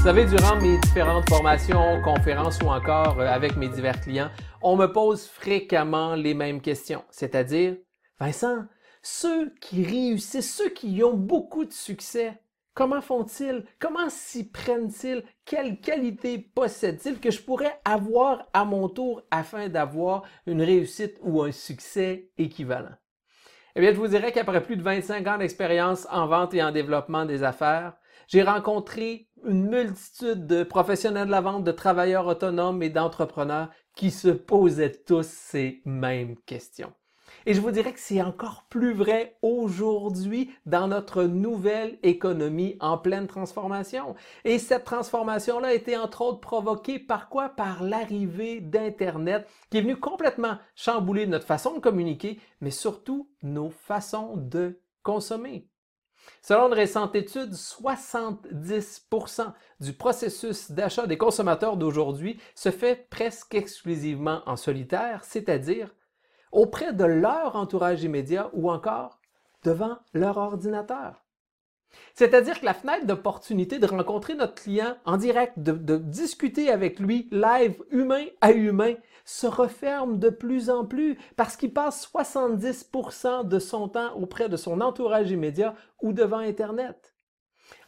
Vous savez, durant mes différentes formations, conférences ou encore euh, avec mes divers clients, on me pose fréquemment les mêmes questions. C'est-à-dire, Vincent, ceux qui réussissent, ceux qui ont beaucoup de succès, comment font-ils? Comment s'y prennent-ils? Quelle qualité possèdent-ils que je pourrais avoir à mon tour afin d'avoir une réussite ou un succès équivalent? Eh bien, je vous dirais qu'après plus de 25 ans d'expérience en vente et en développement des affaires, j'ai rencontré une multitude de professionnels de la vente, de travailleurs autonomes et d'entrepreneurs qui se posaient tous ces mêmes questions. Et je vous dirais que c'est encore plus vrai aujourd'hui dans notre nouvelle économie en pleine transformation. Et cette transformation-là a été entre autres provoquée par quoi? Par l'arrivée d'Internet qui est venu complètement chambouler notre façon de communiquer, mais surtout nos façons de consommer. Selon une récente étude, 70% du processus d'achat des consommateurs d'aujourd'hui se fait presque exclusivement en solitaire, c'est-à-dire auprès de leur entourage immédiat ou encore devant leur ordinateur. C'est-à-dire que la fenêtre d'opportunité de rencontrer notre client en direct, de, discuter avec lui live, humain à humain, se referme de plus en plus parce qu'il passe 70% de son temps auprès de son entourage immédiat ou devant Internet.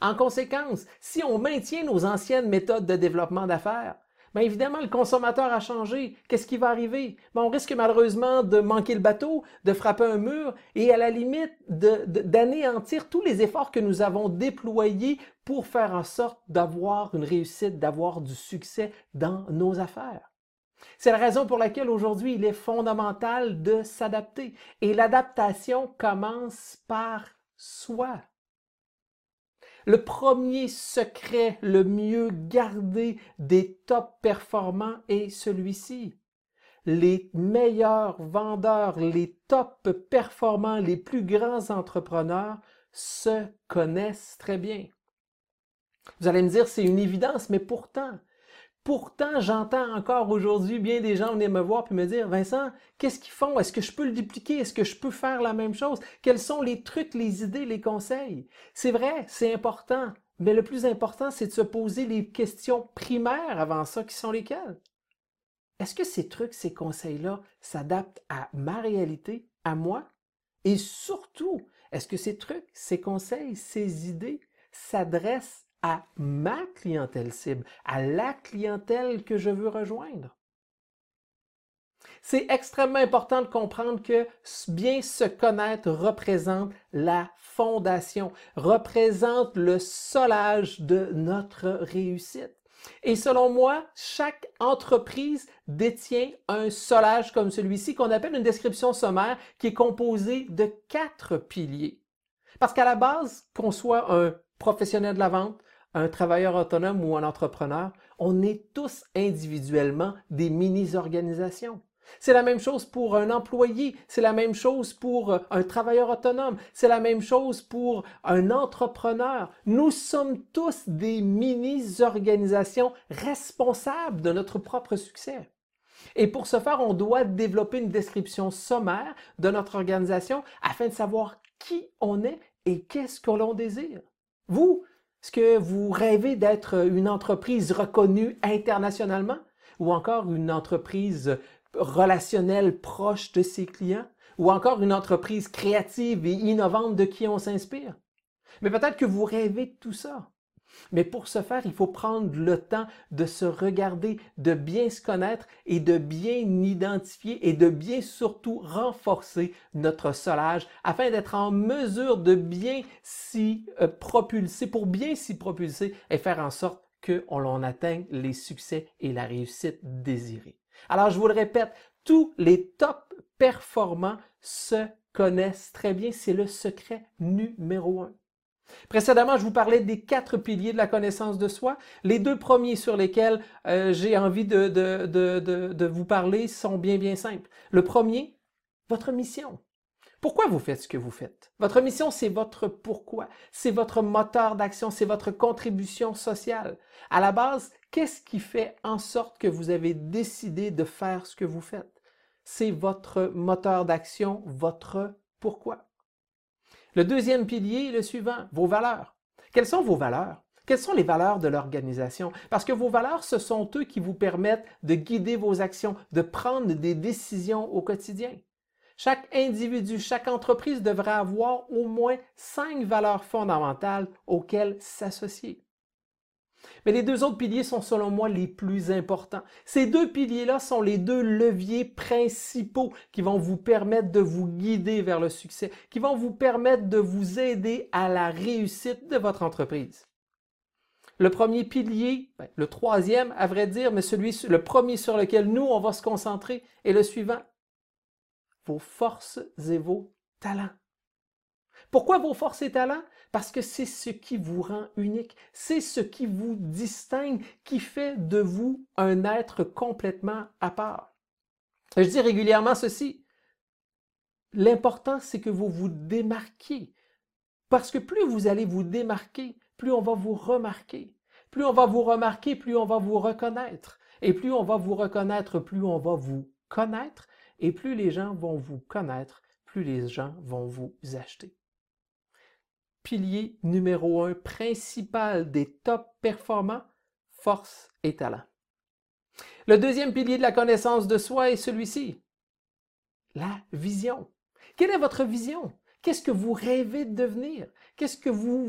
En conséquence, si on maintient nos anciennes méthodes de développement d'affaires, Bien évidemment, le consommateur a changé. Qu'est-ce qui va arriver? On risque malheureusement de manquer le bateau, de frapper un mur et à la limite d'anéantir tous les efforts que nous avons déployés pour faire en sorte d'avoir une réussite, d'avoir du succès dans nos affaires. C'est la raison pour laquelle aujourd'hui il est fondamental de s'adapter. Et l'adaptation commence par soi. Le premier secret le mieux gardé des top performants est celui-ci. Les meilleurs vendeurs, les top performants, les plus grands entrepreneurs se connaissent très bien. Vous allez me dire, c'est une évidence, mais pourtant, Pourtant, j'entends encore aujourd'hui bien des gens venir me voir et me dire, Vincent, qu'est-ce qu'ils font? Est-ce que je peux le dupliquer? Est-ce que je peux faire la même chose? Quels sont les trucs, les idées, les conseils? C'est vrai, c'est important. Mais le plus important, c'est de se poser les questions primaires avant ça, qui sont lesquelles? Est-ce que ces trucs, ces conseils-là s'adaptent à ma réalité, à moi? Et surtout, est-ce que ces trucs, ces conseils, ces idées s'adressent à ma clientèle cible, à la clientèle que je veux rejoindre. C'est extrêmement important de comprendre que bien se connaître représente la fondation, représente le solage de notre réussite. Et selon moi, chaque entreprise détient un solage comme celui-ci qu'on appelle une description sommaire qui est composée de quatre piliers. Parce qu'à la base, qu'on soit un professionnel de la vente, un travailleur autonome ou un entrepreneur, on est tous individuellement des mini-organisations. C'est la même chose pour un employé, c'est la même chose pour un travailleur autonome, c'est la même chose pour un entrepreneur. Nous sommes tous des mini-organisations responsables de notre propre succès. Et pour ce faire, on doit développer une description sommaire de notre organisation afin de savoir qui on est et qu'est-ce que l'on désire. Vous, est-ce que vous rêvez d'être une entreprise reconnue internationalement ou encore une entreprise relationnelle proche de ses clients ou encore une entreprise créative et innovante de qui on s'inspire? Mais peut-être que vous rêvez de tout ça. Mais pour ce faire, il faut prendre le temps de se regarder, de bien se connaître et de bien identifier et de bien surtout renforcer notre solage afin d'être en mesure de bien s'y euh, propulser, pour bien s'y propulser et faire en sorte qu'on en atteigne les succès et la réussite désirée. Alors, je vous le répète, tous les top performants se connaissent très bien. C'est le secret numéro un. Précédemment, je vous parlais des quatre piliers de la connaissance de soi. Les deux premiers sur lesquels euh, j'ai envie de, vous parler sont bien, bien simples. Le premier, votre mission. Pourquoi vous faites ce que vous faites? Votre mission, c'est votre pourquoi. C'est votre moteur d'action, c'est votre contribution sociale. À la base, qu'est-ce qui fait en sorte que vous avez décidé de faire ce que vous faites? C'est votre moteur d'action, votre pourquoi. Le deuxième pilier est le suivant, vos valeurs. Quelles sont vos valeurs? Quelles sont les valeurs de l'organisation? Parce que vos valeurs, ce sont eux qui vous permettent de guider vos actions, de prendre des décisions au quotidien. Chaque individu, chaque entreprise devrait avoir au moins cinq valeurs fondamentales auxquelles s'associer. Mais les deux autres piliers sont selon moi les plus importants. Ces deux piliers-là sont les deux leviers principaux qui vont vous permettre de vous guider vers le succès, qui vont vous permettre de vous aider à la réussite de votre entreprise. Le premier pilier, ben, le troisième, à vrai dire, mais celui, le premier sur lequel nous, on va se concentrer, est le suivant. Vos forces et vos talents. Pourquoi vos forces et talents? Parce que c'est ce qui vous rend unique, c'est ce qui vous distingue, qui fait de vous un être complètement à part. Je dis régulièrement ceci. L'important, c'est que vous vous démarquiez. Parce que plus vous allez vous démarquer, plus on va vous remarquer. Plus on va vous remarquer, plus on va vous reconnaître. Et plus on va vous reconnaître, plus on va vous connaître. Et plus les gens vont vous connaître, plus les gens vont vous acheter pilier numéro un principal des top performants, force et talent. Le deuxième pilier de la connaissance de soi est celui-ci, la vision. Quelle est votre vision? Qu'est-ce que vous rêvez de devenir? Qu'est-ce que vous,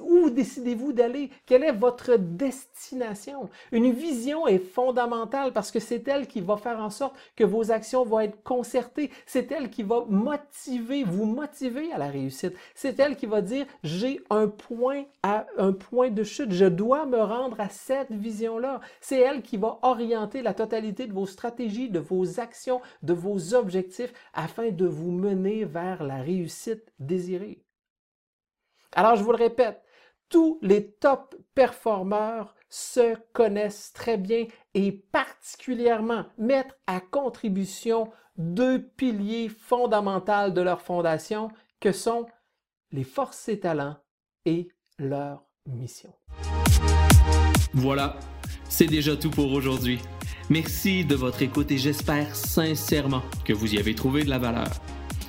où décidez-vous d'aller? Quelle est votre destination? Une vision est fondamentale parce que c'est elle qui va faire en sorte que vos actions vont être concertées. C'est elle qui va motiver, vous motiver à la réussite. C'est elle qui va dire, j'ai un point à, un point de chute. Je dois me rendre à cette vision-là. C'est elle qui va orienter la totalité de vos stratégies, de vos actions, de vos objectifs afin de vous mener vers la réussite désirée. Alors, je vous le répète, tous les top performeurs se connaissent très bien et particulièrement mettent à contribution deux piliers fondamentaux de leur fondation que sont les forces et talents et leur mission. Voilà, c'est déjà tout pour aujourd'hui. Merci de votre écoute et j'espère sincèrement que vous y avez trouvé de la valeur.